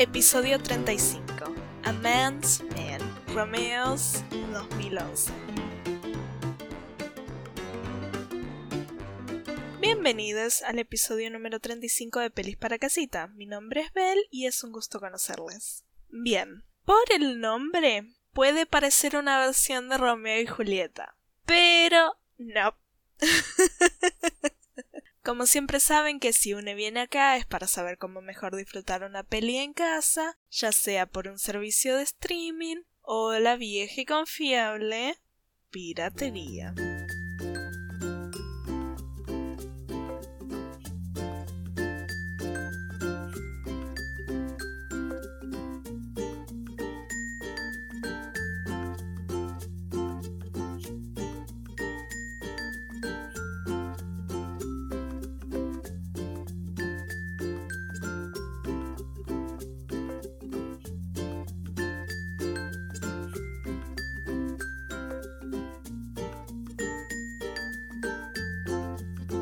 Episodio 35. A Man's Man. Romeos 2011. Bienvenidos al episodio número 35 de Pelis para Casita. Mi nombre es Belle y es un gusto conocerles. Bien, por el nombre puede parecer una versión de Romeo y Julieta, pero no. Como siempre saben que si uno viene acá es para saber cómo mejor disfrutar una peli en casa, ya sea por un servicio de streaming o la vieja y confiable piratería.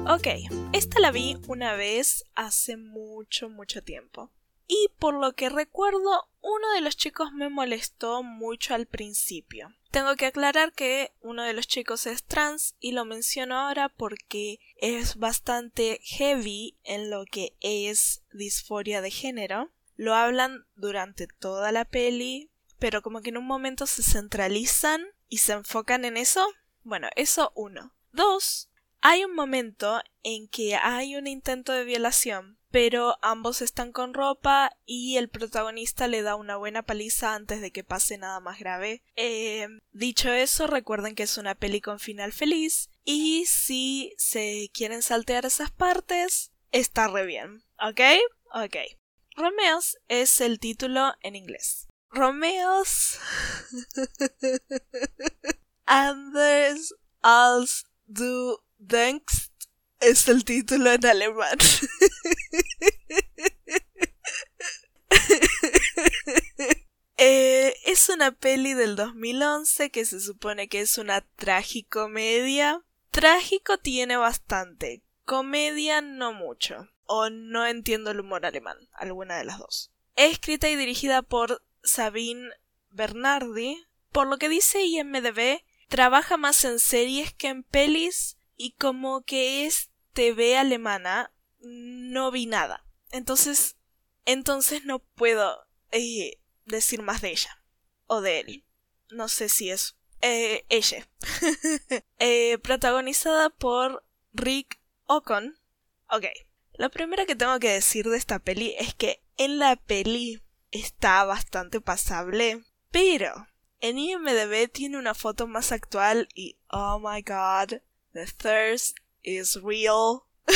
Ok, esta la vi una vez hace mucho, mucho tiempo. Y por lo que recuerdo, uno de los chicos me molestó mucho al principio. Tengo que aclarar que uno de los chicos es trans y lo menciono ahora porque es bastante heavy en lo que es disforia de género. Lo hablan durante toda la peli, pero como que en un momento se centralizan y se enfocan en eso. Bueno, eso uno. Dos, hay un momento en que hay un intento de violación, pero ambos están con ropa y el protagonista le da una buena paliza antes de que pase nada más grave. Eh, dicho eso, recuerden que es una peli con final feliz y si se quieren saltear esas partes, está re bien. ¿Ok? Ok. Romeos es el título en inglés. Romeos. Anders als du Denkst es el título en alemán. Eh, es una peli del 2011 que se supone que es una tragicomedia. Trágico tiene bastante, comedia no mucho. O no entiendo el humor alemán, alguna de las dos. escrita y dirigida por Sabine Bernardi. Por lo que dice IMDB, trabaja más en series que en pelis y como que es TV alemana, no vi nada. Entonces, entonces no puedo eh, decir más de ella o de él. No sé si es eh, ella. eh, protagonizada por Rick Ocon. Ok. Lo primero que tengo que decir de esta peli es que en la peli está bastante pasable, pero en IMDB tiene una foto más actual y oh my god, The thirst is real.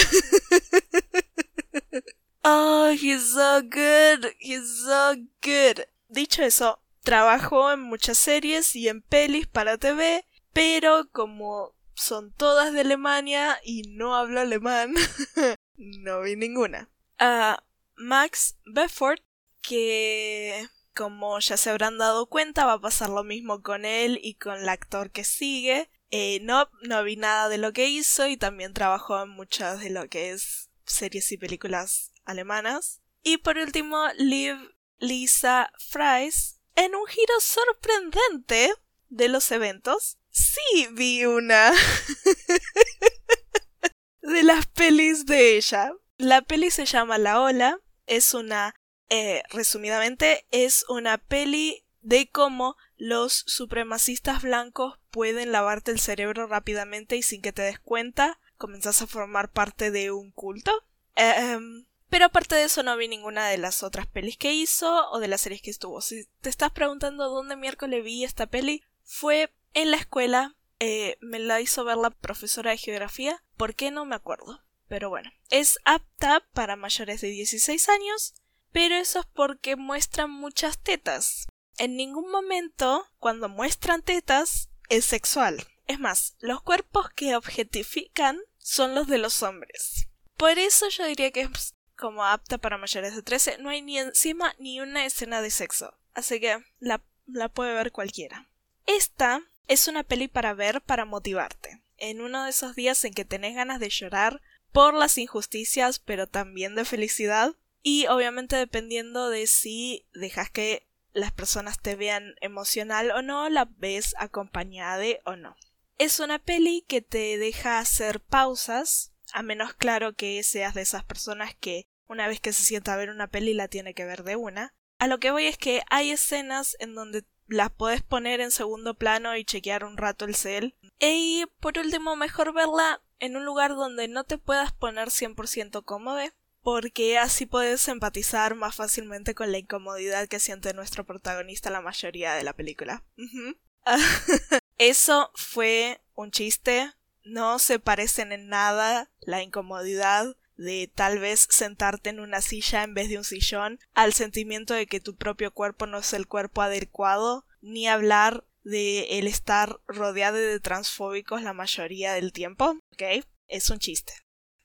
oh, he's so good. He's so good. Dicho eso, trabajó en muchas series y en pelis para TV, pero como son todas de Alemania y no hablo alemán, no vi ninguna. A Max Befford, que como ya se habrán dado cuenta, va a pasar lo mismo con él y con el actor que sigue. Eh, no, no vi nada de lo que hizo y también trabajó en muchas de lo que es series y películas alemanas. Y por último, Liv Lisa Fries, en un giro sorprendente de los eventos, sí vi una de las pelis de ella. La peli se llama La Ola, es una, eh, resumidamente, es una peli de cómo los supremacistas blancos pueden lavarte el cerebro rápidamente y sin que te des cuenta comenzás a formar parte de un culto. Em, pero aparte de eso no vi ninguna de las otras pelis que hizo o de las series que estuvo. Si te estás preguntando dónde miércoles vi esta peli, fue en la escuela. Eh, me la hizo ver la profesora de geografía. ¿Por qué no me acuerdo? Pero bueno, es apta para mayores de 16 años, pero eso es porque muestra muchas tetas en ningún momento, cuando muestran tetas, es sexual. Es más, los cuerpos que objetifican son los de los hombres. Por eso yo diría que es como apta para mayores de 13. No hay ni encima ni una escena de sexo. Así que la, la puede ver cualquiera. Esta es una peli para ver para motivarte. En uno de esos días en que tenés ganas de llorar por las injusticias, pero también de felicidad, y obviamente dependiendo de si dejas que las personas te vean emocional o no, la ves acompañada o no. Es una peli que te deja hacer pausas, a menos claro que seas de esas personas que una vez que se sienta a ver una peli la tiene que ver de una. A lo que voy es que hay escenas en donde las puedes poner en segundo plano y chequear un rato el cel. Y por último, mejor verla en un lugar donde no te puedas poner 100% cómodo, porque así puedes empatizar más fácilmente con la incomodidad que siente nuestro protagonista la mayoría de la película. Eso fue un chiste, no se parecen en nada la incomodidad de tal vez sentarte en una silla en vez de un sillón, al sentimiento de que tu propio cuerpo no es el cuerpo adecuado, ni hablar de el estar rodeado de transfóbicos la mayoría del tiempo, ¿ok? Es un chiste.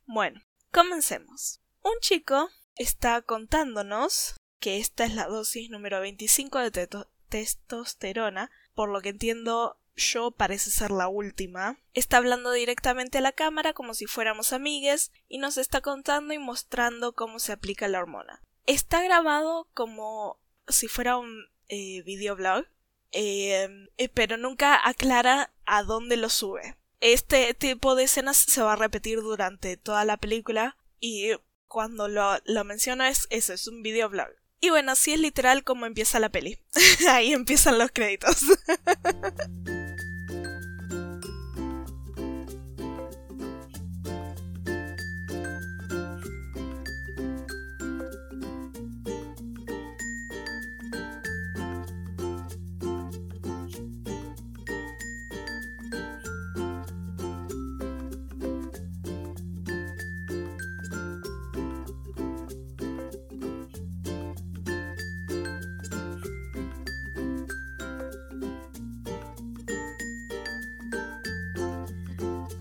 Bueno, comencemos. Un chico está contándonos que esta es la dosis número 25 de testosterona, por lo que entiendo yo parece ser la última. Está hablando directamente a la cámara como si fuéramos amigues y nos está contando y mostrando cómo se aplica la hormona. Está grabado como si fuera un eh, videoblog, em, eh, pero nunca aclara a dónde lo sube. Este tipo de escenas se va a repetir durante toda la película y cuando lo, lo menciona es eso, es un videoblog. Y bueno, así es literal como empieza la peli. Ahí empiezan los créditos.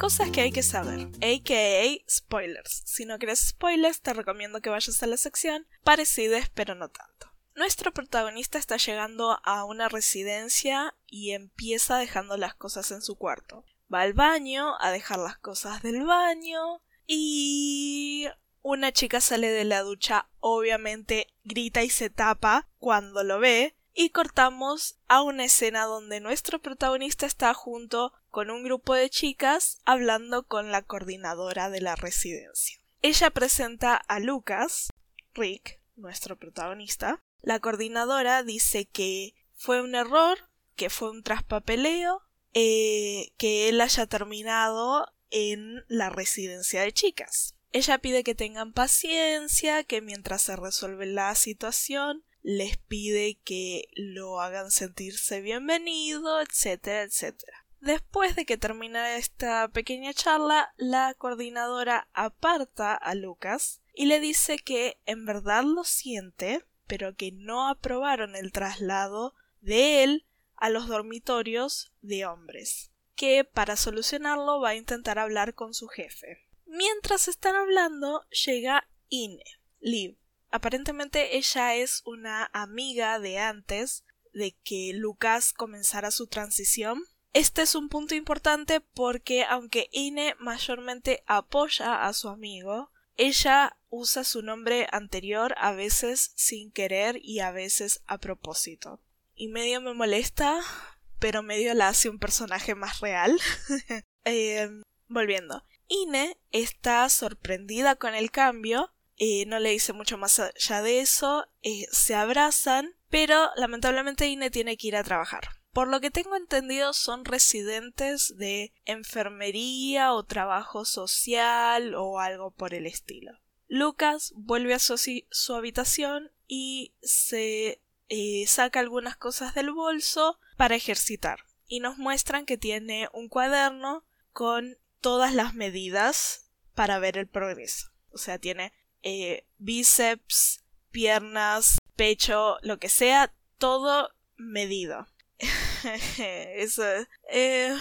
Cosas que hay que saber, aka spoilers. Si no quieres spoilers, te recomiendo que vayas a la sección parecidas pero no tanto. Nuestro protagonista está llegando a una residencia y empieza dejando las cosas en su cuarto. Va al baño a dejar las cosas del baño y una chica sale de la ducha, obviamente grita y se tapa cuando lo ve y cortamos a una escena donde nuestro protagonista está junto con un grupo de chicas hablando con la coordinadora de la residencia. Ella presenta a Lucas, Rick, nuestro protagonista. La coordinadora dice que fue un error, que fue un traspapeleo, eh, que él haya terminado en la residencia de chicas. Ella pide que tengan paciencia, que mientras se resuelve la situación, les pide que lo hagan sentirse bienvenido, etcétera, etcétera. Después de que termina esta pequeña charla, la coordinadora aparta a Lucas y le dice que en verdad lo siente, pero que no aprobaron el traslado de él a los dormitorios de hombres, que para solucionarlo va a intentar hablar con su jefe. Mientras están hablando, llega Ine, Liv, Aparentemente ella es una amiga de antes de que Lucas comenzara su transición. Este es un punto importante porque aunque Ine mayormente apoya a su amigo, ella usa su nombre anterior a veces sin querer y a veces a propósito. Y medio me molesta, pero medio la hace un personaje más real. Eh, volviendo. Ine está sorprendida con el cambio eh, no le dice mucho más allá de eso, eh, se abrazan, pero lamentablemente Ine tiene que ir a trabajar. Por lo que tengo entendido son residentes de enfermería o trabajo social o algo por el estilo. Lucas vuelve a su, habitación y se eh, saca algunas cosas del bolso para ejercitar y nos muestran que tiene un cuaderno con todas las medidas para ver el progreso. O sea, tiene eh, bíceps, piernas, pecho, lo que sea, todo medido. Eso eh,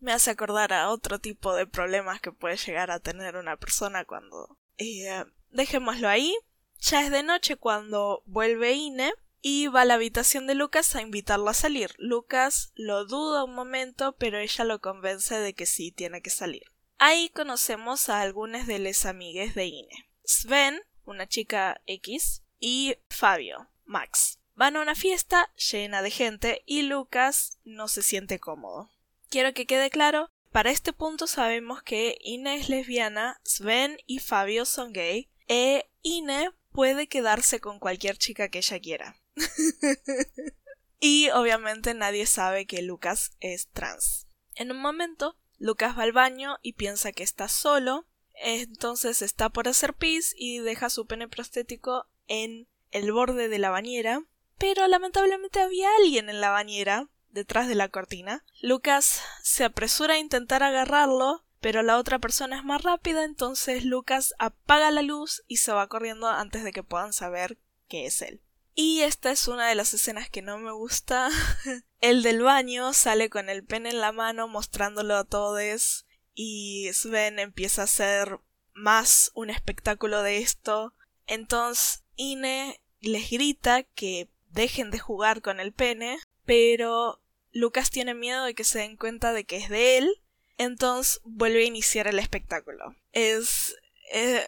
me hace acordar a otro tipo de problemas que puede llegar a tener una persona cuando... Eh, dejémoslo ahí. Ya es de noche cuando vuelve Ine y va a la habitación de Lucas a invitarlo a salir. Lucas lo duda un momento, pero ella lo convence de que sí tiene que salir. Ahí conocemos a algunas de las amigues de Ine. Sven, una chica X, y Fabio, Max. Van a una fiesta llena de gente y Lucas no se siente cómodo. Quiero que quede claro, para este punto sabemos que Ine es lesbiana, Sven y Fabio son gay, e Ine puede quedarse con cualquier chica que ella quiera. y obviamente nadie sabe que Lucas es trans. En un momento, Lucas va al baño y piensa que está solo, entonces está por hacer pis y deja su pene prostético en el borde de la bañera, pero lamentablemente había alguien en la bañera, detrás de la cortina. Lucas se apresura a intentar agarrarlo, pero la otra persona es más rápida, entonces Lucas apaga la luz y se va corriendo antes de que puedan saber que es él. Y esta es una de las escenas que no me gusta. el del baño sale con el pene en la mano mostrándolo a todos y Sven empieza a hacer más un espectáculo de esto. Entonces Ine les grita que dejen de jugar con el pene, pero Lucas tiene miedo de que se den cuenta de que es de él, entonces vuelve a iniciar el espectáculo. Es eh,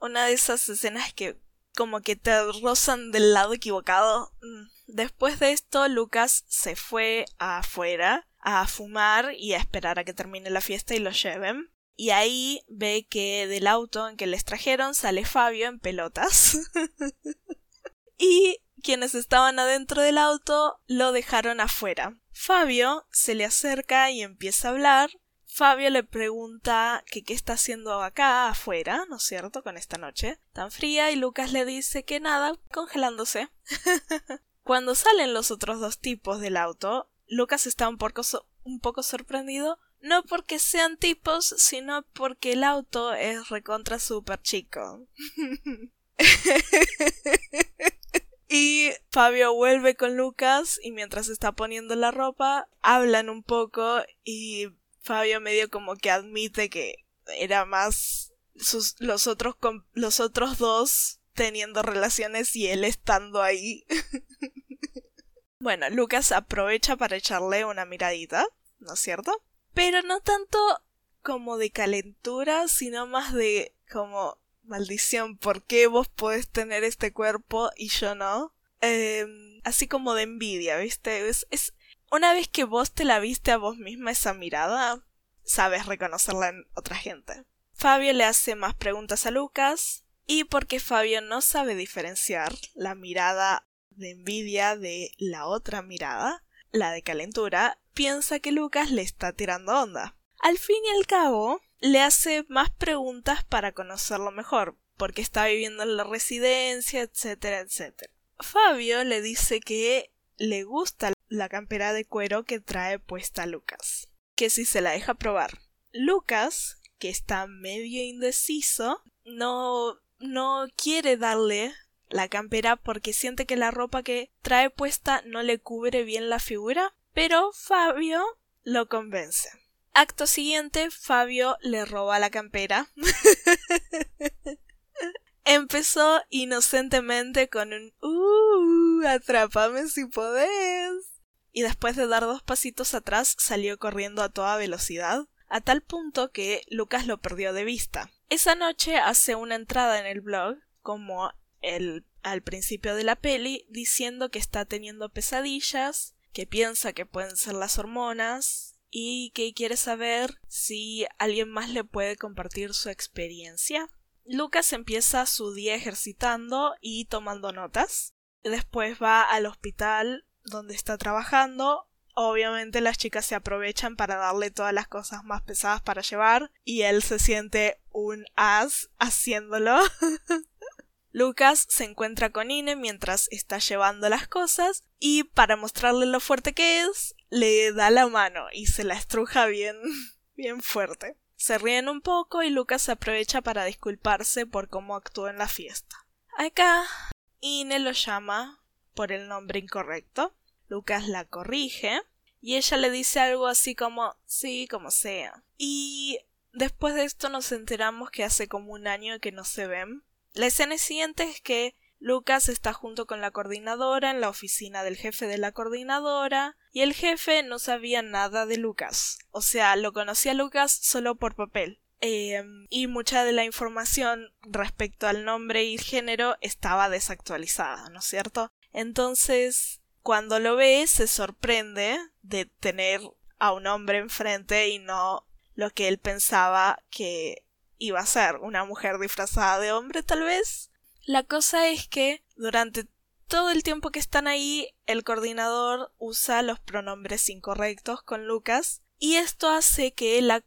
una de esas escenas que como que te rozan del lado equivocado. Mm. Después de esto, Lucas se fue afuera a fumar y a esperar a que termine la fiesta y lo lleven. Y ahí ve que del auto en que les trajeron sale Fabio en pelotas. y quienes estaban adentro del auto lo dejaron afuera. Fabio se le acerca y empieza a hablar. Fabio le pregunta que qué está haciendo acá afuera, ¿no es cierto?, con esta noche tan fría y Lucas le dice que nada, congelándose. Cuando salen los otros dos tipos del auto, Lucas está un poco, sorprendido, no porque sean tipos, sino porque el auto es recontra super chico. y Fabio vuelve con Lucas y mientras está poniendo la ropa, hablan un poco y Fabio medio como que admite que era más sus, los otros los otros dos teniendo relaciones y él estando ahí. Bueno, Lucas aprovecha para echarle una miradita, ¿no es cierto? Pero no tanto como de calentura, sino más de como maldición, ¿por qué vos podés tener este cuerpo y yo no? Em, así como de envidia, ¿viste? Es, una vez que vos te la viste a vos misma esa mirada, sabes reconocerla en otra gente. Fabio le hace más preguntas a Lucas, y porque Fabio no sabe diferenciar la mirada de envidia de la otra mirada, la de calentura, piensa que Lucas le está tirando onda. Al fin y al cabo, le hace más preguntas para conocerlo mejor, porque está viviendo en la residencia, etcétera, etcétera. Fabio le dice que le gusta la campera de cuero que trae puesta Lucas, que si se la deja probar. Lucas, que está medio indeciso, no no quiere darle la campera porque siente que la ropa que trae puesta no le cubre bien la figura, pero Fabio lo convence. Acto siguiente, Fabio le roba la campera. Empezó inocentemente con un uh, atrápame si podés. Y después de dar dos pasitos atrás salió corriendo a toda velocidad, a tal punto que Lucas lo perdió de vista. Esa noche hace una entrada en el blog como el, al principio de la peli diciendo que está teniendo pesadillas, que piensa que pueden ser las hormonas y que quiere saber si alguien más le puede compartir su experiencia. Lucas empieza su día ejercitando y tomando notas. Después va al hospital donde está trabajando. Obviamente las chicas se aprovechan para darle todas las cosas más pesadas para llevar y él se siente un as haciéndolo. Lucas se encuentra con Ine mientras está llevando las cosas y para mostrarle lo fuerte que es, le da la mano y se la estruja bien, bien fuerte. Se ríen un poco y Lucas aprovecha para disculparse por cómo actuó en la fiesta. Acá, Ine lo llama por el nombre incorrecto. Lucas la corrige y ella le dice algo así como sí, como sea. Y después de esto nos enteramos que hace como un año que no se ven la escena siguiente es que Lucas está junto con la coordinadora en la oficina del jefe de la coordinadora y el jefe no sabía nada de Lucas. O sea, lo conocía Lucas solo por papel. em, y mucha de la información respecto al nombre y género estaba desactualizada, ¿no es cierto? Entonces, cuando lo ve, se sorprende de tener a un hombre enfrente y no lo que él pensaba que iba a ser, una mujer disfrazada de hombre tal vez. La cosa es que durante todo el tiempo que están ahí, el coordinador usa los pronombres incorrectos con Lucas y esto hace que el,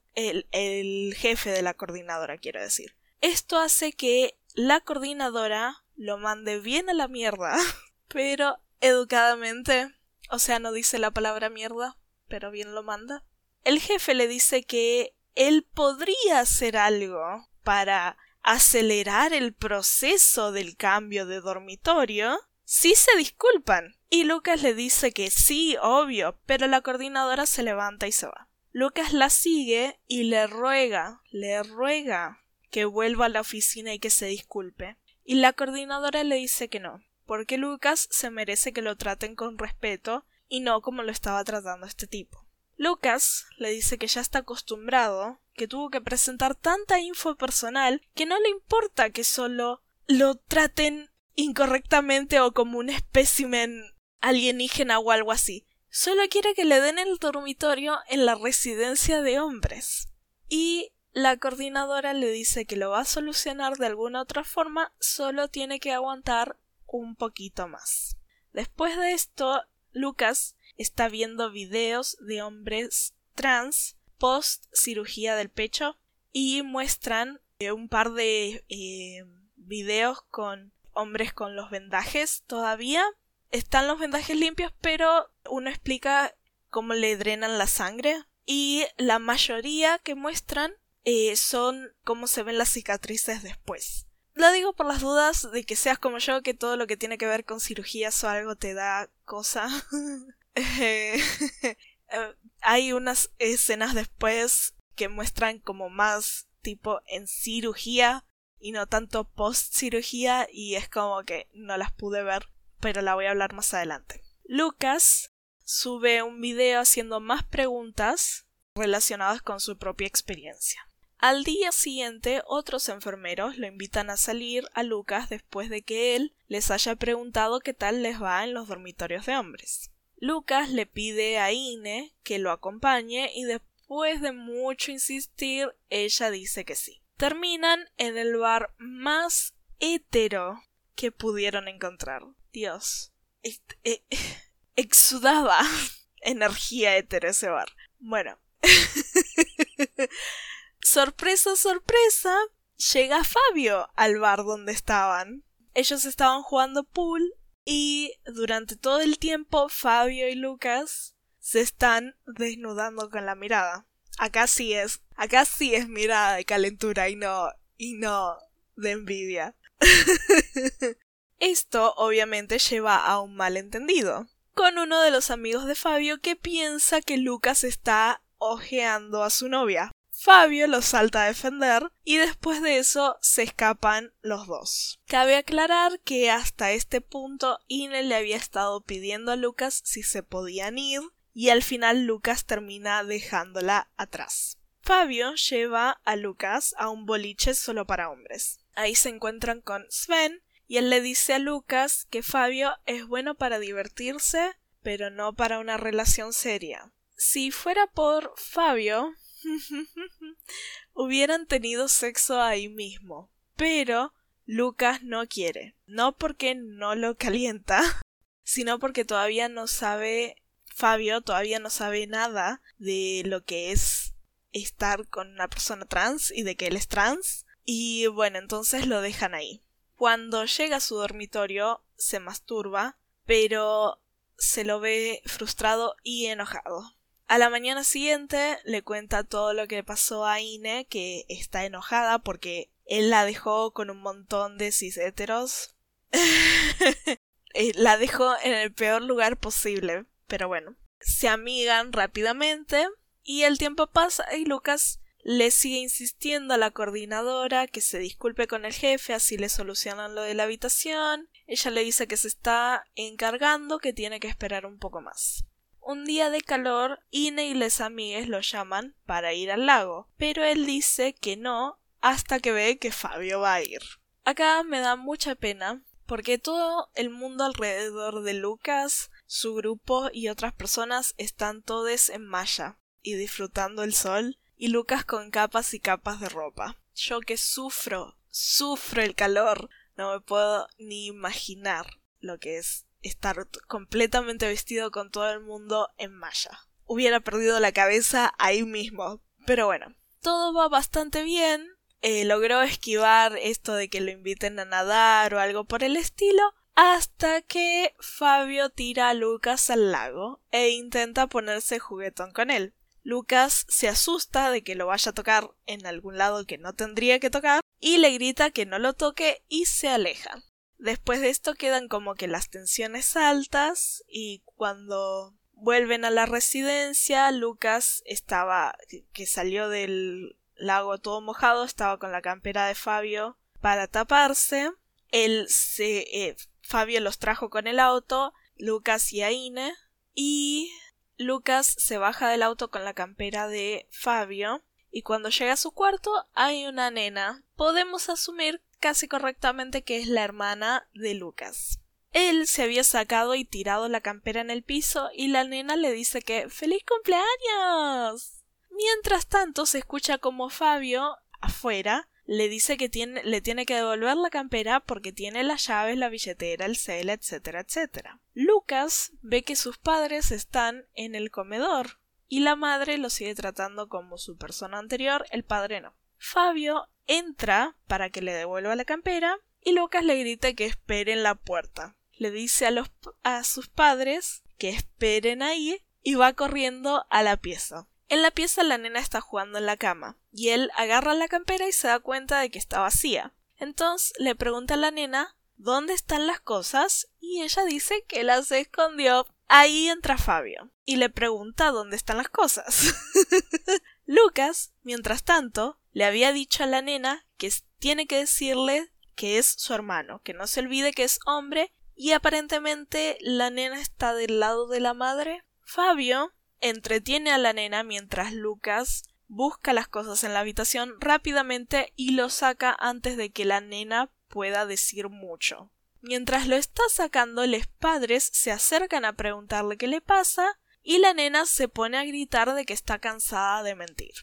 el jefe de la coordinadora, quiero decir, esto hace que la coordinadora lo mande bien a la mierda, pero educadamente, o sea, no dice la palabra mierda, pero bien lo manda. El jefe le dice que él podría hacer algo para acelerar el proceso del cambio de dormitorio si se disculpan. Y Lucas le dice que sí, obvio, pero la coordinadora se levanta y se va. Lucas la sigue y le ruega, le ruega que vuelva a la oficina y que se disculpe. Y la coordinadora le dice que no, porque Lucas se merece que lo traten con respeto y no como lo estaba tratando este tipo. Lucas le dice que ya está acostumbrado, que tuvo que presentar tanta info personal que no le importa que solo lo traten incorrectamente o como un espécimen alienígena o algo así. Solo quiere que le den el dormitorio en la residencia de hombres. Y la coordinadora le dice que lo va a solucionar de alguna otra forma, solo tiene que aguantar un poquito más. Después de esto, Lucas está viendo videos de hombres trans post cirugía del pecho y muestran eh, un par de eh, videos con hombres con los vendajes todavía. Están los vendajes limpios, pero uno explica cómo le drenan la sangre y la mayoría que muestran eh, son cómo se ven las cicatrices después. Lo digo por las dudas de que seas como yo, que todo lo que tiene que ver con cirugías o algo te da cosa. Eh, hay unas escenas después que muestran como más tipo en cirugía y no tanto post cirugía y es como que no las pude ver, pero la voy a hablar más adelante. Lucas sube un video haciendo más preguntas relacionadas con su propia experiencia. Al día siguiente, otros enfermeros lo invitan a salir a Lucas después de que él les haya preguntado qué tal les va en los dormitorios de hombres. Lucas le pide a Ine que lo acompañe y después de mucho insistir, ella dice que sí. Terminan en el bar más hétero que pudieron encontrar. Dios. Eh, exudaba energía hétero ese bar. Bueno. sorpresa, sorpresa, llega Fabio al bar donde estaban. Ellos estaban jugando pool y durante todo el tiempo Fabio y Lucas se están desnudando con la mirada. Acá sí es, acá sí es mirada de calentura y no, y no de envidia. Esto obviamente lleva a un malentendido con uno de los amigos de Fabio que piensa que Lucas está ojeando a su novia. Fabio los salta a defender y después de eso se escapan los dos. Cabe aclarar que hasta este punto Ine le había estado pidiendo a Lucas si se podían ir y al final Lucas termina dejándola atrás. Fabio lleva a Lucas a un boliche solo para hombres. Ahí se encuentran con Sven y él le dice a Lucas que Fabio es bueno para divertirse, pero no para una relación seria. Si fuera por Fabio, hubieran tenido sexo ahí mismo. Pero Lucas no quiere. No porque no lo calienta, sino porque todavía no sabe. Fabio todavía no sabe nada de lo que es estar con una persona trans y de que él es trans. Y bueno, entonces lo dejan ahí. Cuando llega a su dormitorio, se masturba, pero se lo ve frustrado y enojado. A la mañana siguiente le cuenta todo lo que pasó a Ine, que está enojada porque él la dejó con un montón de cis heteros. Eh, la dejó en el peor lugar posible, pero bueno. Se amigan rápidamente y el tiempo pasa y Lucas le sigue insistiendo a la coordinadora que se disculpe con el jefe, así le solucionan lo de la habitación. Ella le dice que se está encargando, que tiene que esperar un poco más. Un día de calor, Ine y les amigues lo llaman para ir al lago, pero él dice que no hasta que ve que Fabio va a ir. Acá me da mucha pena porque todo el mundo alrededor de Lucas, su grupo y otras personas están todos en malla y disfrutando el sol y Lucas con capas y capas de ropa. Yo que sufro, sufro el calor, no me puedo ni imaginar lo que es estar completamente vestido con todo el mundo en malla. Hubiera perdido la cabeza ahí mismo. Pero bueno, todo va bastante bien. Eh, logró esquivar esto de que lo inviten a nadar o algo por el estilo. Hasta que Fabio tira a Lucas al lago e intenta ponerse juguetón con él. Lucas se asusta de que lo vaya a tocar en algún lado que no tendría que tocar y le grita que no lo toque y se aleja. Después de esto quedan como que las tensiones altas y cuando vuelven a la residencia, Lucas estaba que salió del lago todo mojado, estaba con la campera de Fabio para taparse. Él se eh, Fabio los trajo con el auto, Lucas y Aine y Lucas se baja del auto con la campera de Fabio y cuando llega a su cuarto hay una nena. Podemos asumir casi correctamente que es la hermana de Lucas. Él se había sacado y tirado la campera en el piso y la nena le dice que ¡Feliz cumpleaños! Mientras tanto se escucha como Fabio, afuera, le dice que tiene, le tiene que devolver la campera porque tiene las llaves, la billetera, el cel, etcétera, etcétera. Lucas ve que sus padres están en el comedor y la madre lo sigue tratando como su persona anterior, el padre no. Fabio entra para que le devuelva la campera y Lucas le grita que espere en la puerta. Le dice a, los, a sus padres que esperen ahí y va corriendo a la pieza. En la pieza la nena está jugando en la cama y él agarra la campera y se da cuenta de que está vacía. Entonces le pregunta a la nena dónde están las cosas y ella dice que las escondió. Ahí entra Fabio y le pregunta dónde están las cosas. Lucas, mientras tanto, le había dicho a la nena que tiene que decirle que es su hermano, que no se olvide que es hombre y aparentemente la nena está del lado de la madre. Fabio entretiene a la nena mientras Lucas busca las cosas en la habitación rápidamente y lo saca antes de que la nena pueda decir mucho. Mientras lo está sacando, los padres se acercan a preguntarle qué le pasa y la nena se pone a gritar de que está cansada de mentir.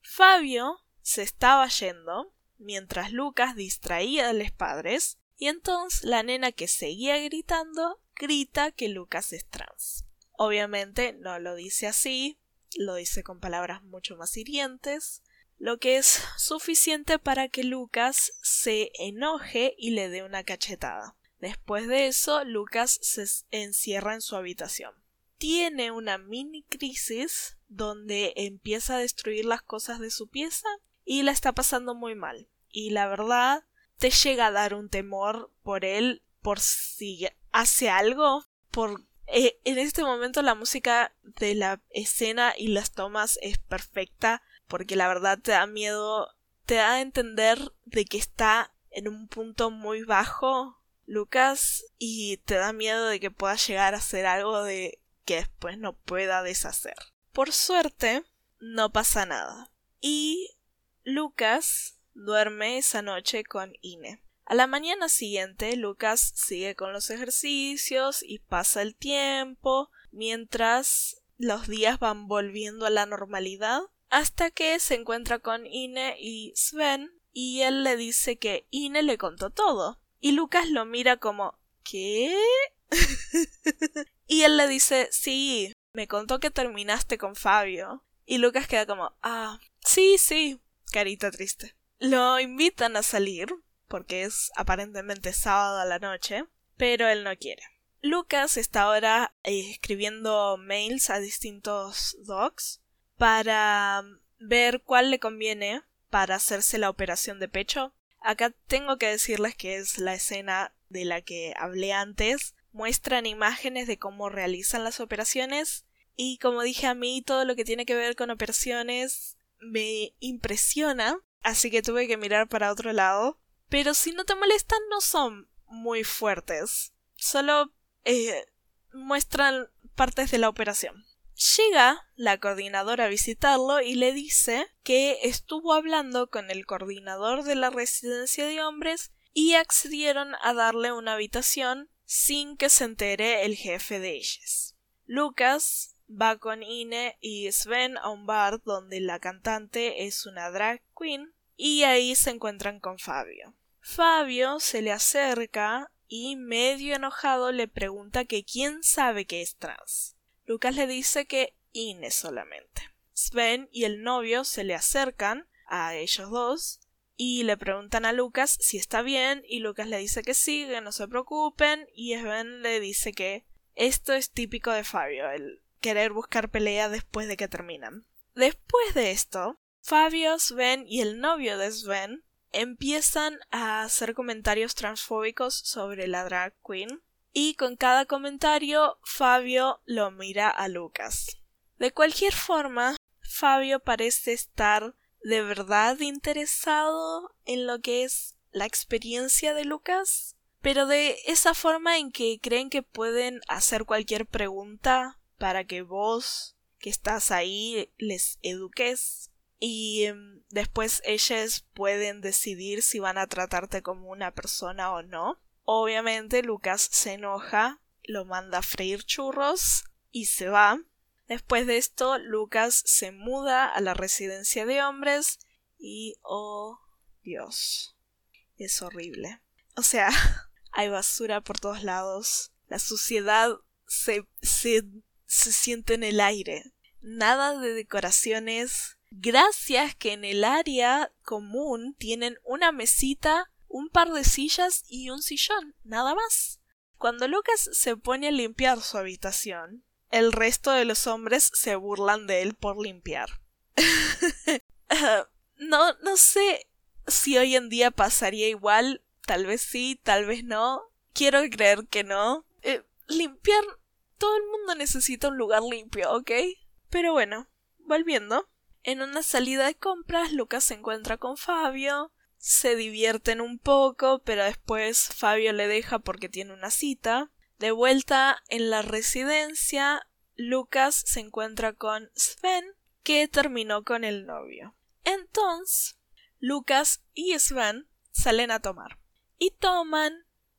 Fabio se estaba yendo mientras Lucas distraía a los padres y entonces la nena que seguía gritando grita que Lucas es trans. Obviamente no lo dice así, lo dice con palabras mucho más hirientes, lo que es suficiente para que Lucas se enoje y le dé una cachetada. Después de eso, Lucas se encierra en su habitación. Tiene una mini crisis donde empieza a destruir las cosas de su pieza y la está pasando muy mal. Y la verdad, te llega a dar un temor por él, por si hace algo, por... Eh, en este momento la música de la escena y las tomas es perfecta porque la verdad te da miedo, te da a entender de que está en un punto muy bajo Lucas y te da miedo de que pueda llegar a hacer algo de que después no pueda deshacer. Por suerte, no pasa nada. Y Lucas duerme esa noche con Ine. A la mañana siguiente, Lucas sigue con los ejercicios y pasa el tiempo mientras los días van volviendo a la normalidad hasta que se encuentra con Ine y Sven y él le dice que Ine le contó todo. Y Lucas lo mira como ¿qué? y él le dice sí, me contó que terminaste con Fabio. Y Lucas queda como ah, sí, sí, carita triste. Lo invitan a salir, porque es aparentemente sábado a la noche, pero él no quiere. Lucas está ahora eh, escribiendo mails a distintos docs para ver cuál le conviene para hacerse la operación de pecho. Acá tengo que decirles que es la escena de la que hablé antes. Muestran imágenes de cómo realizan las operaciones y como dije a mí todo lo que tiene que ver con operaciones me impresiona, así que tuve que mirar para otro lado. Pero si no te molestan, no son muy fuertes. Solo eh, muestran partes de la operación. Llega la coordinadora a visitarlo y le dice que estuvo hablando con el coordinador de la residencia de hombres y accedieron a darle una habitación sin que se entere el jefe de ellas. Lucas va con Ine y Sven a un bar donde la cantante es una drag queen y ahí se encuentran con Fabio. Fabio se le acerca y medio enojado le pregunta que quién sabe que es trans. Lucas le dice que Ine solamente. Sven y el novio se le acercan a ellos dos y le preguntan a Lucas si está bien y Lucas le dice que sí, que no se preocupen y Sven le dice que esto es típico de Fabio, el querer buscar pelea después de que terminan. Después de esto, Fabio, Sven y el novio de Sven empiezan a hacer comentarios transfóbicos sobre la drag queen y con cada comentario Fabio lo mira a Lucas. De cualquier forma, Fabio parece estar de verdad interesado en lo que es la experiencia de Lucas, pero de esa forma en que creen que pueden hacer cualquier pregunta para que vos que estás ahí les eduques y em, después ellas pueden decidir si van a tratarte como una persona o no. Obviamente Lucas se enoja, lo manda a freír churros y se va. Después de esto, Lucas se muda a la residencia de hombres y oh Dios, es horrible. O sea, hay basura por todos lados. La suciedad se, se, se siente en el aire. Nada de decoraciones. Gracias que en el área común tienen una mesita, un par de sillas y un sillón. Nada más. Cuando Lucas se pone a limpiar su habitación, el resto de los hombres se burlan de él por limpiar. no, no sé si hoy en día pasaría igual, tal vez sí, tal vez no. Quiero creer que no. Eh, limpiar. Todo el mundo necesita un lugar limpio, ¿ok? Pero bueno, volviendo. En una salida de compras, Lucas se encuentra con Fabio. Se divierten un poco, pero después Fabio le deja porque tiene una cita. De vuelta en la residencia, Lucas se encuentra con Sven, que terminó con el novio. Entonces, Lucas y Sven salen a tomar. Y toman,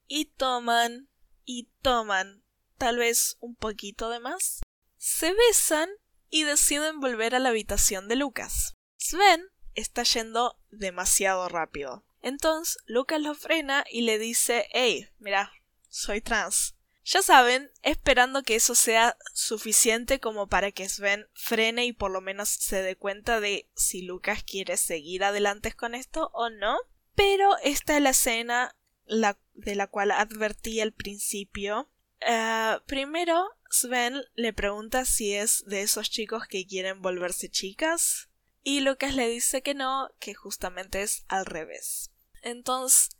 y toman, y toman, tal vez un poquito de más. Se besan y deciden volver a la habitación de Lucas. Sven está yendo demasiado rápido. Entonces Lucas lo frena y le dice Hey, mira, soy trans. Ya saben, esperando que eso sea suficiente como para que Sven frene y por lo menos se dé cuenta de si Lucas quiere seguir adelante con esto o no. Pero esta es la escena de la cual advertí al principio. Eh, primero, Sven le pregunta si es de esos chicos que quieren volverse chicas. Y Lucas le dice que no, que justamente es al revés. Entonces,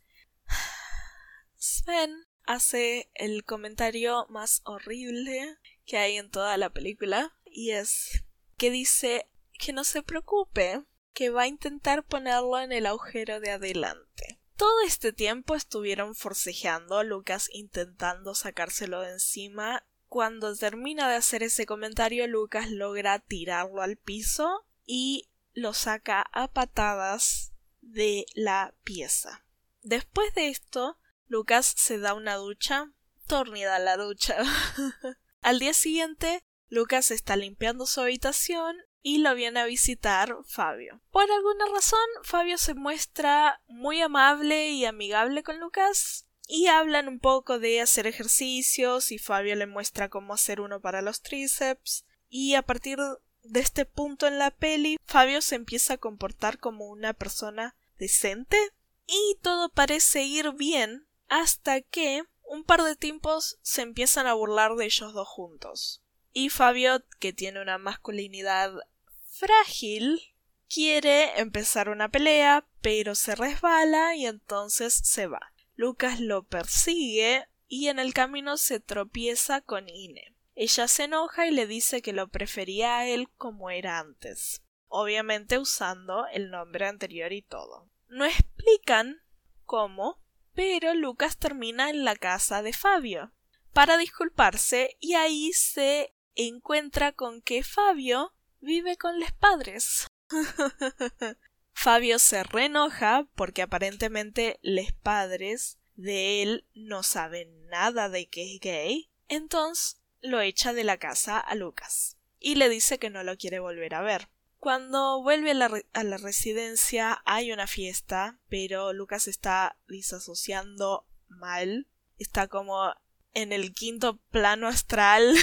Sven hace el comentario más horrible que hay en toda la película y es que dice que no se preocupe, que va a intentar ponerlo en el agujero de adelante. Todo este tiempo estuvieron forcejeando, Lucas intentando sacárselo de encima. Cuando termina de hacer ese comentario, Lucas logra tirarlo al piso y lo saca a patadas de la pieza. Después de esto, Lucas se da una ducha, tornida la ducha. Al día siguiente, Lucas está limpiando su habitación y lo viene a visitar Fabio. Por alguna razón, Fabio se muestra muy amable y amigable con Lucas y hablan un poco de hacer ejercicios y Fabio le muestra cómo hacer uno para los tríceps y a partir de este punto en la peli Fabio se empieza a comportar como una persona decente y todo parece ir bien hasta que un par de tiempos se empiezan a burlar de ellos dos juntos. Y Fabio, que tiene una masculinidad frágil, quiere empezar una pelea, pero se resbala y entonces se va. Lucas lo persigue y en el camino se tropieza con Ine. Ella se enoja y le dice que lo prefería a él como era antes, obviamente usando el nombre anterior y todo. No explican cómo, pero Lucas termina en la casa de Fabio para disculparse y ahí se encuentra con que Fabio vive con los padres. Fabio se reenoja porque aparentemente los padres de él no saben nada de que es gay, entonces lo echa de la casa a Lucas y le dice que no lo quiere volver a ver. Cuando vuelve a la, residencia hay una fiesta, pero Lucas está disasociando mal, está como en el quinto plano astral,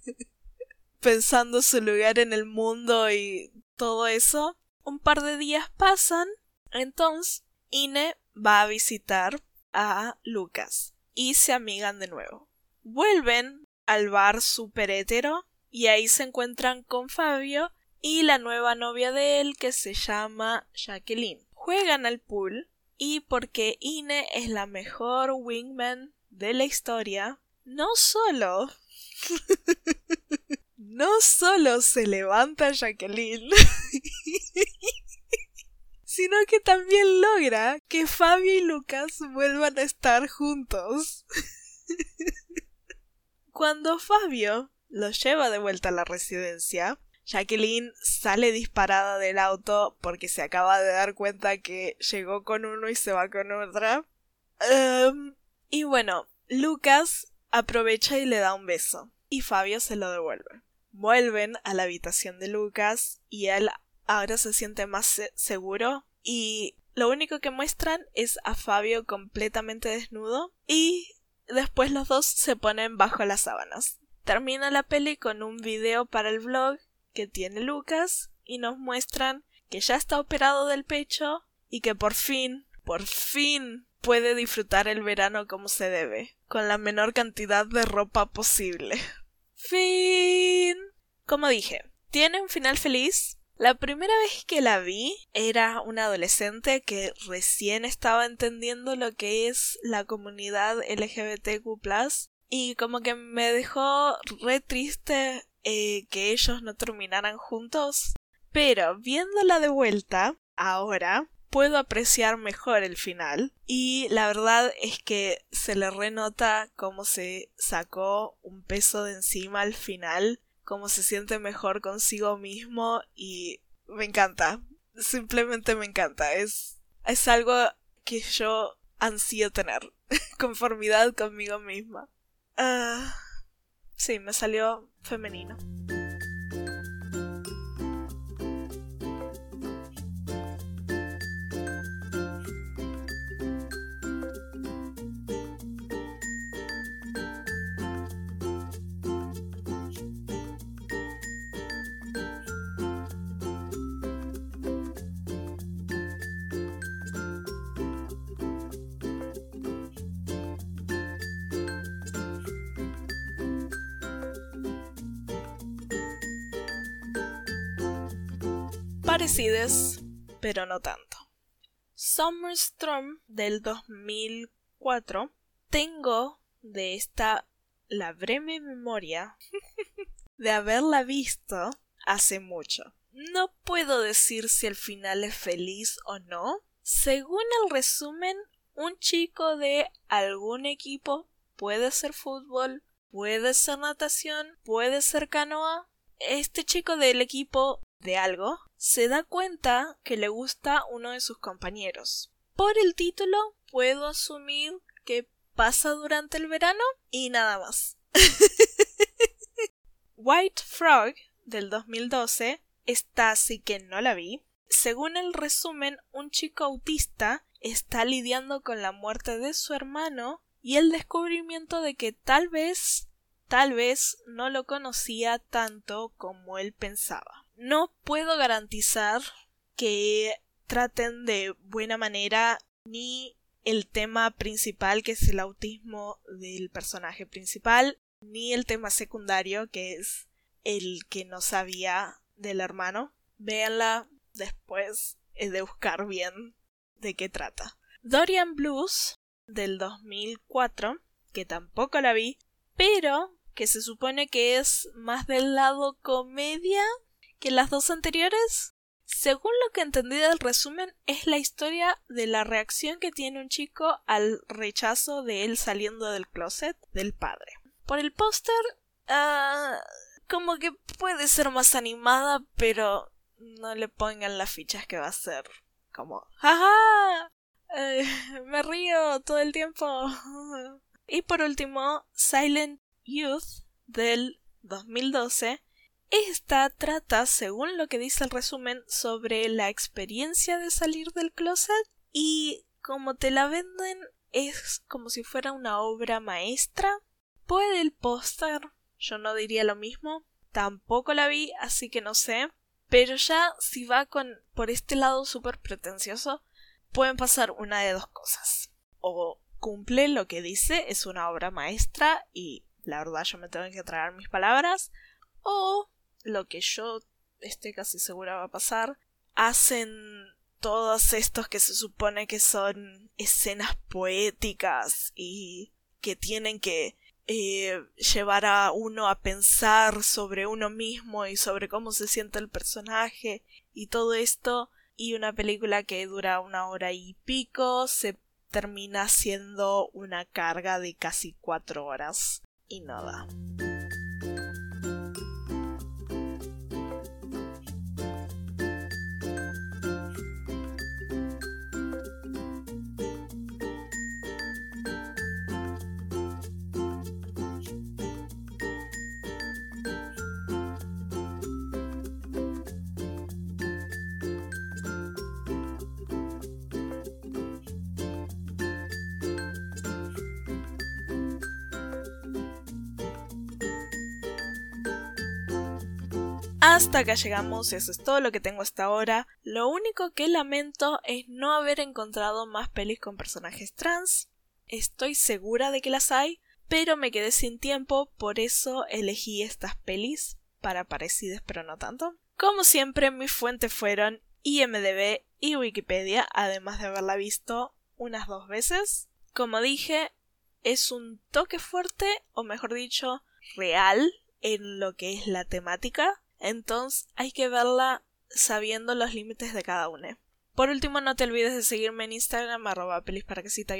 pensando su lugar en el mundo y todo eso. Un par de días pasan, entonces Ine va a visitar a Lucas y se amigan de nuevo. Vuelven al bar super hetero y ahí se encuentran con Fabio y la nueva novia de él que se llama Jacqueline. Juegan al pool y porque Ine es la mejor wingman de la historia, no solo no solo se levanta Jacqueline, sino que también logra que Fabio y Lucas vuelvan a estar juntos. Cuando Fabio los lleva de vuelta a la residencia, Jacqueline sale disparada del auto porque se acaba de dar cuenta que llegó con uno y se va con otra. Em, y bueno, Lucas aprovecha y le da un beso, y Fabio se lo devuelve. Vuelven a la habitación de Lucas y él ahora se siente más seguro y lo único que muestran es a Fabio completamente desnudo y después los dos se ponen bajo las sábanas. Termina la peli con un video para el vlog que tiene Lucas y nos muestran que ya está operado del pecho y que por fin, por fin puede disfrutar el verano como se debe, con la menor cantidad de ropa posible. Fin. Como dije, tiene un final feliz. La primera vez que la vi era una adolescente que recién estaba entendiendo lo que es la comunidad LGBTQ y como que me dejó re triste eh, que ellos no terminaran juntos. Pero viéndola de vuelta, ahora, puedo apreciar mejor el final. Y la verdad es que se le renota cómo se sacó un peso de encima al final, cómo se siente mejor consigo mismo y me encanta. Simplemente me encanta. Es, es algo que yo ansío tener. Conformidad conmigo misma. Ah, sí, me salió femenino. Parecidas, pero no tanto. Summerstorm del 2004 tengo de esta la breve memoria de haberla visto hace mucho. No puedo decir si el final es feliz o no. Según el resumen, un chico de algún equipo puede ser fútbol, puede ser natación, puede ser canoa. Este chico del equipo de algo se da cuenta que le gusta uno de sus compañeros. Por el título puedo asumir que pasa durante el verano y nada más. White Frog del 2012 está así que no la vi. Según el resumen, un chico autista está lidiando con la muerte de su hermano y el descubrimiento de que tal vez, tal vez no lo conocía tanto como él pensaba no puedo garantizar que traten de buena manera ni el tema principal que es el autismo del personaje principal ni el tema secundario que es el que no sabía del hermano. Véanla después de buscar bien de qué trata. Dorian Blues del 2004, que tampoco la vi, pero que se supone que es más del lado comedia que las dos anteriores, según lo que entendí del resumen, es la historia de la reacción que tiene un chico al rechazo de él saliendo del closet del padre. Por el póster, ah, como que puede ser más animada, pero no le pongan las fichas que va a ser como, ¡jaja! Eh, me río todo el tiempo. y por último, Silent Youth del 2012. Esta trata, según lo que dice el resumen, sobre la experiencia de salir del closet y como te la venden es como si fuera una obra maestra. Puede el póster, yo no diría lo mismo, tampoco la vi, así que no sé. Pero ya si va con por este lado súper pretencioso, pueden pasar una de dos cosas. O cumple lo que dice, es una obra maestra y la verdad yo me tengo que tragar mis palabras. O lo que yo estoy casi segura va a pasar, hacen todos estos que se supone que son escenas poéticas y que tienen que eh, llevar a uno a pensar sobre uno mismo y sobre cómo se siente el personaje y todo esto. Y una película que dura una hora y pico se termina siendo una carga de casi cuatro horas. Y nada. Hasta acá llegamos, eso es todo lo que tengo hasta ahora. Lo único que lamento es no haber encontrado más pelis con personajes trans. Estoy segura de que las hay, pero me quedé sin tiempo, por eso elegí estas pelis para parecidas pero no tanto. Como siempre, mis fuentes fueron IMDB y Wikipedia, además de haberla visto unas dos veces. Como dije, es un toque fuerte, o mejor dicho, real en lo que es la temática entonces hay que verla sabiendo los límites de cada una. Por último, no te olvides de seguirme en Instagram arroba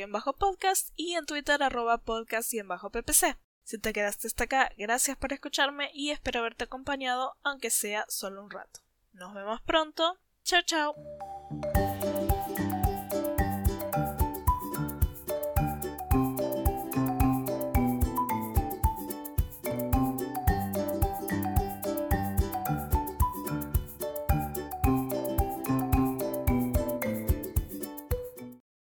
bajo podcast y en Twitter arroba podcast y en bajo ppc. Si te quedaste hasta acá, gracias por escucharme y espero haberte acompañado, aunque sea solo un rato. Nos vemos pronto. Chao, chao.